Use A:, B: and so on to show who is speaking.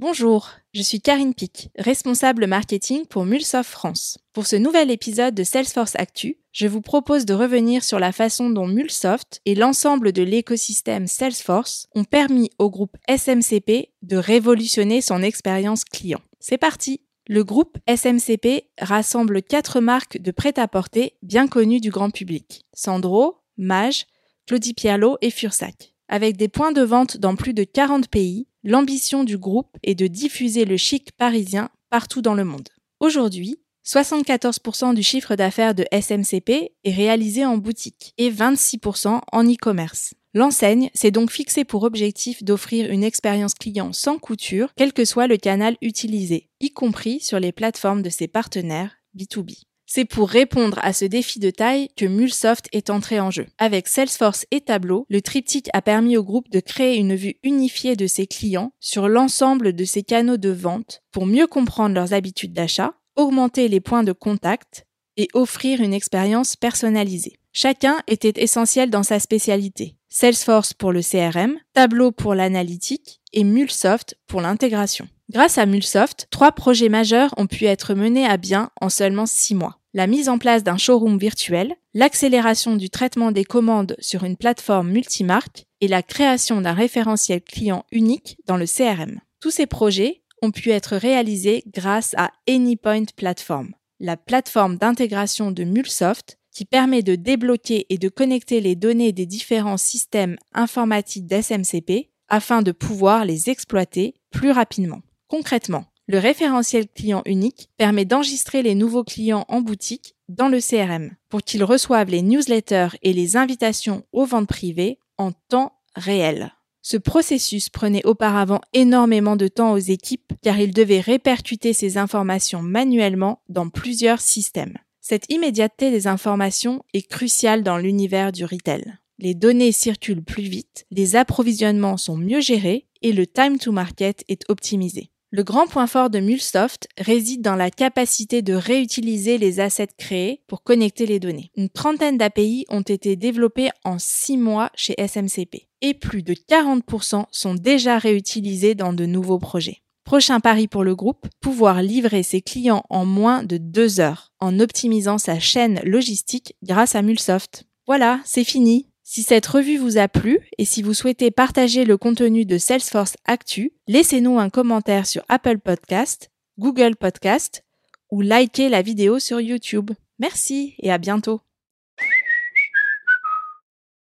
A: Bonjour, je suis Karine Pic, responsable marketing pour Mulsoft France. Pour ce nouvel épisode de Salesforce Actu, je vous propose de revenir sur la façon dont Mulsoft et l'ensemble de l'écosystème Salesforce ont permis au groupe SMCP de révolutionner son expérience client. C'est parti Le groupe SMCP rassemble quatre marques de prêt-à-porter bien connues du grand public. Sandro, Mage, Claudie Pierlot et Fursac. Avec des points de vente dans plus de 40 pays, l'ambition du groupe est de diffuser le chic parisien partout dans le monde. Aujourd'hui, 74% du chiffre d'affaires de SMCP est réalisé en boutique et 26% en e-commerce. L'enseigne s'est donc fixée pour objectif d'offrir une expérience client sans couture, quel que soit le canal utilisé, y compris sur les plateformes de ses partenaires B2B. C'est pour répondre à ce défi de taille que Mulsoft est entré en jeu. Avec Salesforce et Tableau, le triptyque a permis au groupe de créer une vue unifiée de ses clients sur l'ensemble de ses canaux de vente pour mieux comprendre leurs habitudes d'achat, augmenter les points de contact et offrir une expérience personnalisée. Chacun était essentiel dans sa spécialité. Salesforce pour le CRM, Tableau pour l'analytique et Mulsoft pour l'intégration. Grâce à Mulsoft, trois projets majeurs ont pu être menés à bien en seulement six mois la mise en place d'un showroom virtuel, l'accélération du traitement des commandes sur une plateforme multimarque et la création d'un référentiel client unique dans le CRM. Tous ces projets ont pu être réalisés grâce à AnyPoint Platform, la plateforme d'intégration de Mulsoft qui permet de débloquer et de connecter les données des différents systèmes informatiques d'SMCP afin de pouvoir les exploiter plus rapidement. Concrètement, le référentiel client unique permet d'enregistrer les nouveaux clients en boutique dans le CRM pour qu'ils reçoivent les newsletters et les invitations aux ventes privées en temps réel. Ce processus prenait auparavant énormément de temps aux équipes car ils devaient répercuter ces informations manuellement dans plusieurs systèmes. Cette immédiateté des informations est cruciale dans l'univers du retail. Les données circulent plus vite, les approvisionnements sont mieux gérés et le time to market est optimisé. Le grand point fort de Mulsoft réside dans la capacité de réutiliser les assets créés pour connecter les données. Une trentaine d'API ont été développés en six mois chez SMCP et plus de 40% sont déjà réutilisés dans de nouveaux projets. Prochain pari pour le groupe, pouvoir livrer ses clients en moins de deux heures en optimisant sa chaîne logistique grâce à Mulsoft. Voilà, c'est fini. Si cette revue vous a plu et si vous souhaitez partager le contenu de Salesforce Actu, laissez-nous un commentaire sur Apple Podcast, Google Podcast ou likez la vidéo sur YouTube. Merci et à bientôt.